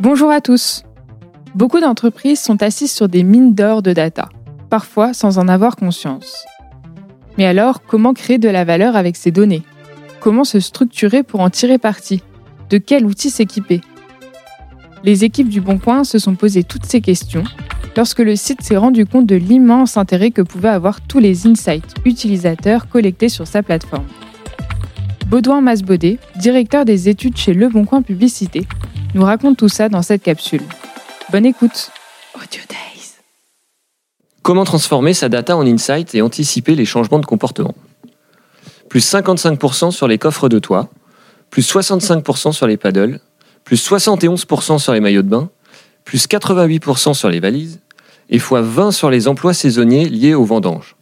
Bonjour à tous. Beaucoup d'entreprises sont assises sur des mines d'or de data, parfois sans en avoir conscience. Mais alors, comment créer de la valeur avec ces données? Comment se structurer pour en tirer parti? De quels outils s'équiper? Les équipes du Bon se sont posées toutes ces questions lorsque le site s'est rendu compte de l'immense intérêt que pouvaient avoir tous les insights utilisateurs collectés sur sa plateforme. Baudouin Masbaudet, directeur des études chez Le Bon Coin Publicité, nous raconte tout ça dans cette capsule. Bonne écoute. Audio Days. Comment transformer sa data en insight et anticiper les changements de comportement? Plus 55% sur les coffres de toit, plus 65% sur les paddles, plus 71% sur les maillots de bain, plus 88% sur les valises, et fois 20 sur les emplois saisonniers liés aux vendanges.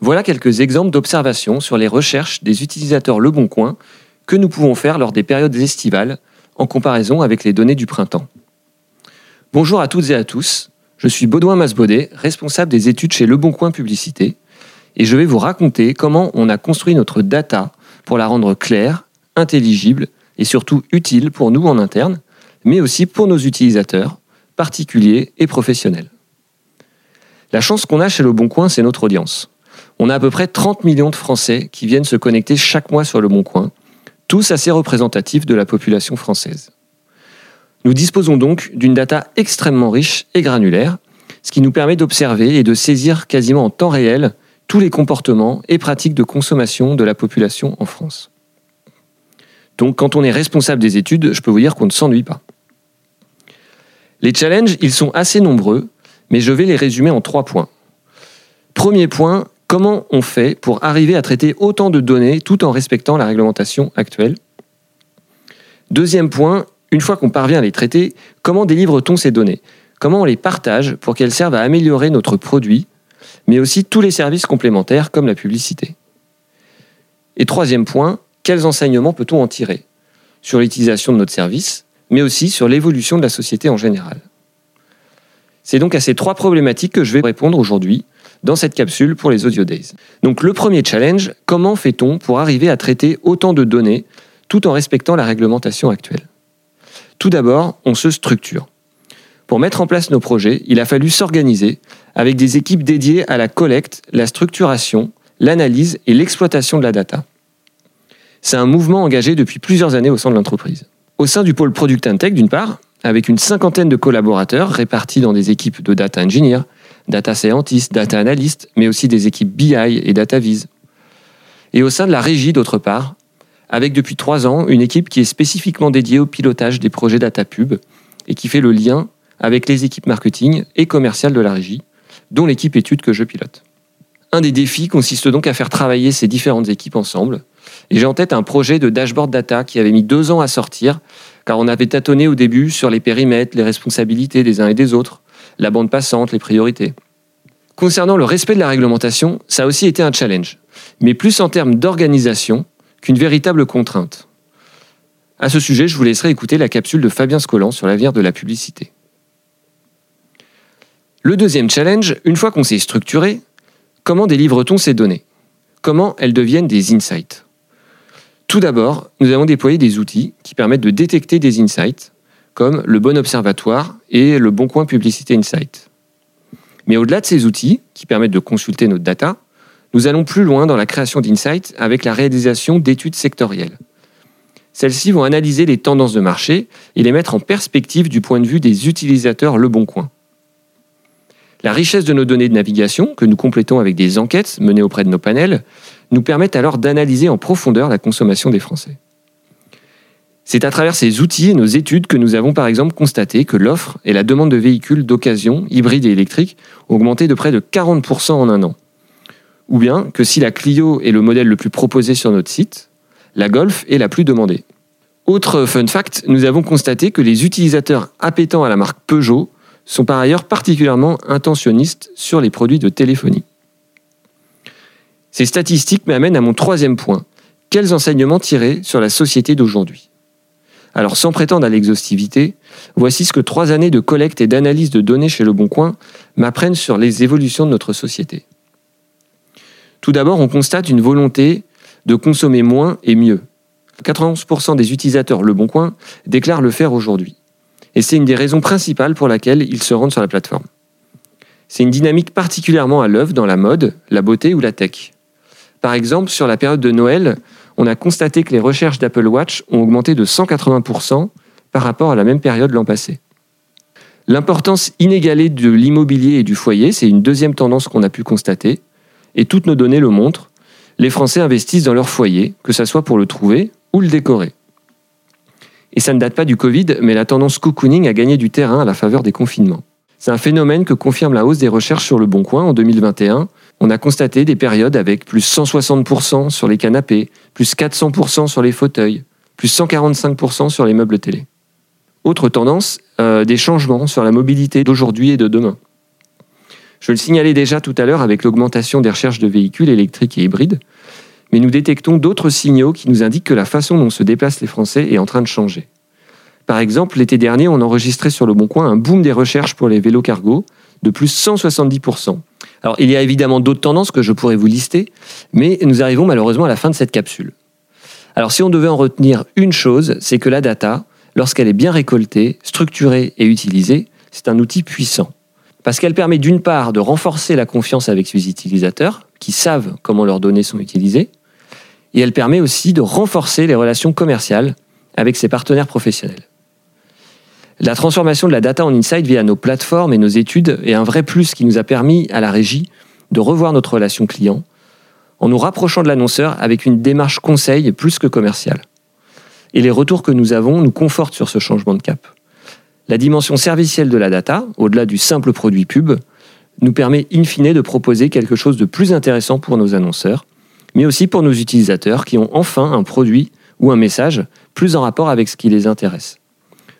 Voilà quelques exemples d'observations sur les recherches des utilisateurs Le Bon Coin que nous pouvons faire lors des périodes estivales en comparaison avec les données du printemps. Bonjour à toutes et à tous, je suis Baudouin Masbaudet, responsable des études chez Le Bon Coin Publicité, et je vais vous raconter comment on a construit notre data pour la rendre claire, intelligible et surtout utile pour nous en interne, mais aussi pour nos utilisateurs, particuliers et professionnels. La chance qu'on a chez Le Bon Coin, c'est notre audience. On a à peu près 30 millions de Français qui viennent se connecter chaque mois sur Le Bon Coin, tous assez représentatifs de la population française. Nous disposons donc d'une data extrêmement riche et granulaire, ce qui nous permet d'observer et de saisir quasiment en temps réel tous les comportements et pratiques de consommation de la population en France. Donc quand on est responsable des études, je peux vous dire qu'on ne s'ennuie pas. Les challenges, ils sont assez nombreux, mais je vais les résumer en trois points. Premier point, comment on fait pour arriver à traiter autant de données tout en respectant la réglementation actuelle? Deuxième point, une fois qu'on parvient à les traiter, comment délivre-t-on ces données? Comment on les partage pour qu'elles servent à améliorer notre produit, mais aussi tous les services complémentaires comme la publicité? Et troisième point, quels enseignements peut-on en tirer? Sur l'utilisation de notre service, mais aussi sur l'évolution de la société en général. C'est donc à ces trois problématiques que je vais répondre aujourd'hui dans cette capsule pour les Audio Days. Donc le premier challenge, comment fait-on pour arriver à traiter autant de données tout en respectant la réglementation actuelle? Tout d'abord, on se structure. Pour mettre en place nos projets, il a fallu s'organiser avec des équipes dédiées à la collecte, la structuration, l'analyse et l'exploitation de la data. C'est un mouvement engagé depuis plusieurs années au sein de l'entreprise. Au sein du pôle Product Intech, d'une part, avec une cinquantaine de collaborateurs répartis dans des équipes de data engineers, data scientists, data analysts, mais aussi des équipes BI et data viz. Et au sein de la régie, d'autre part, avec depuis trois ans une équipe qui est spécifiquement dédiée au pilotage des projets data pub et qui fait le lien avec les équipes marketing et commerciales de la régie, dont l'équipe études que je pilote. Un des défis consiste donc à faire travailler ces différentes équipes ensemble. Et j'ai en tête un projet de dashboard data qui avait mis deux ans à sortir, car on avait tâtonné au début sur les périmètres, les responsabilités des uns et des autres, la bande passante, les priorités. Concernant le respect de la réglementation, ça a aussi été un challenge, mais plus en termes d'organisation qu'une véritable contrainte. À ce sujet, je vous laisserai écouter la capsule de Fabien Scollan sur l'avenir de la publicité. Le deuxième challenge, une fois qu'on s'est structuré, comment délivre-t-on ces données? Comment elles deviennent des insights? Tout d'abord, nous avons déployé des outils qui permettent de détecter des insights comme le Bon Observatoire et le Bon Coin Publicité Insight. Mais au-delà de ces outils, qui permettent de consulter notre data, nous allons plus loin dans la création d'insights avec la réalisation d'études sectorielles. Celles-ci vont analyser les tendances de marché et les mettre en perspective du point de vue des utilisateurs Le Bon Coin. La richesse de nos données de navigation, que nous complétons avec des enquêtes menées auprès de nos panels, nous permettent alors d'analyser en profondeur la consommation des Français. C'est à travers ces outils et nos études que nous avons par exemple constaté que l'offre et la demande de véhicules d'occasion, hybrides et électriques, ont augmenté de près de 40% en un an. Ou bien que si la Clio est le modèle le plus proposé sur notre site, la Golf est la plus demandée. Autre fun fact, nous avons constaté que les utilisateurs appétants à la marque Peugeot sont par ailleurs particulièrement intentionnistes sur les produits de téléphonie. Ces statistiques m'amènent à mon troisième point. Quels enseignements tirer sur la société d'aujourd'hui? Alors sans prétendre à l'exhaustivité, voici ce que trois années de collecte et d'analyse de données chez Le Bon Coin m'apprennent sur les évolutions de notre société. Tout d'abord, on constate une volonté de consommer moins et mieux. 91% des utilisateurs Le Bon Coin déclarent le faire aujourd'hui. Et c'est une des raisons principales pour laquelle ils se rendent sur la plateforme. C'est une dynamique particulièrement à l'œuvre dans la mode, la beauté ou la tech. Par exemple, sur la période de Noël, on a constaté que les recherches d'Apple Watch ont augmenté de 180% par rapport à la même période l'an passé. L'importance inégalée de l'immobilier et du foyer, c'est une deuxième tendance qu'on a pu constater, et toutes nos données le montrent. Les Français investissent dans leur foyer, que ce soit pour le trouver ou le décorer. Et ça ne date pas du Covid, mais la tendance cocooning a gagné du terrain à la faveur des confinements. C'est un phénomène que confirme la hausse des recherches sur le Bon Coin en 2021. On a constaté des périodes avec plus 160% sur les canapés, plus 400% sur les fauteuils, plus 145% sur les meubles télé. Autre tendance, euh, des changements sur la mobilité d'aujourd'hui et de demain. Je le signalais déjà tout à l'heure avec l'augmentation des recherches de véhicules électriques et hybrides, mais nous détectons d'autres signaux qui nous indiquent que la façon dont se déplacent les Français est en train de changer. Par exemple, l'été dernier, on enregistrait sur le Bon Coin un boom des recherches pour les vélos cargo de plus 170%. Alors, il y a évidemment d'autres tendances que je pourrais vous lister, mais nous arrivons malheureusement à la fin de cette capsule. Alors, si on devait en retenir une chose, c'est que la data, lorsqu'elle est bien récoltée, structurée et utilisée, c'est un outil puissant. Parce qu'elle permet d'une part de renforcer la confiance avec ses utilisateurs, qui savent comment leurs données sont utilisées, et elle permet aussi de renforcer les relations commerciales avec ses partenaires professionnels. La transformation de la data en insight via nos plateformes et nos études est un vrai plus qui nous a permis à la régie de revoir notre relation client en nous rapprochant de l'annonceur avec une démarche conseil plus que commerciale. Et les retours que nous avons nous confortent sur ce changement de cap. La dimension servicielle de la data, au-delà du simple produit pub, nous permet in fine de proposer quelque chose de plus intéressant pour nos annonceurs, mais aussi pour nos utilisateurs qui ont enfin un produit ou un message plus en rapport avec ce qui les intéresse.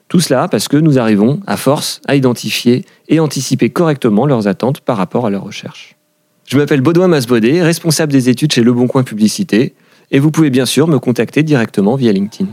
Tout cela parce que nous arrivons, à force, à identifier et anticiper correctement leurs attentes par rapport à leurs recherches. Je m'appelle Baudouin Masbodé, responsable des études chez Le Bon Coin Publicité, et vous pouvez bien sûr me contacter directement via LinkedIn.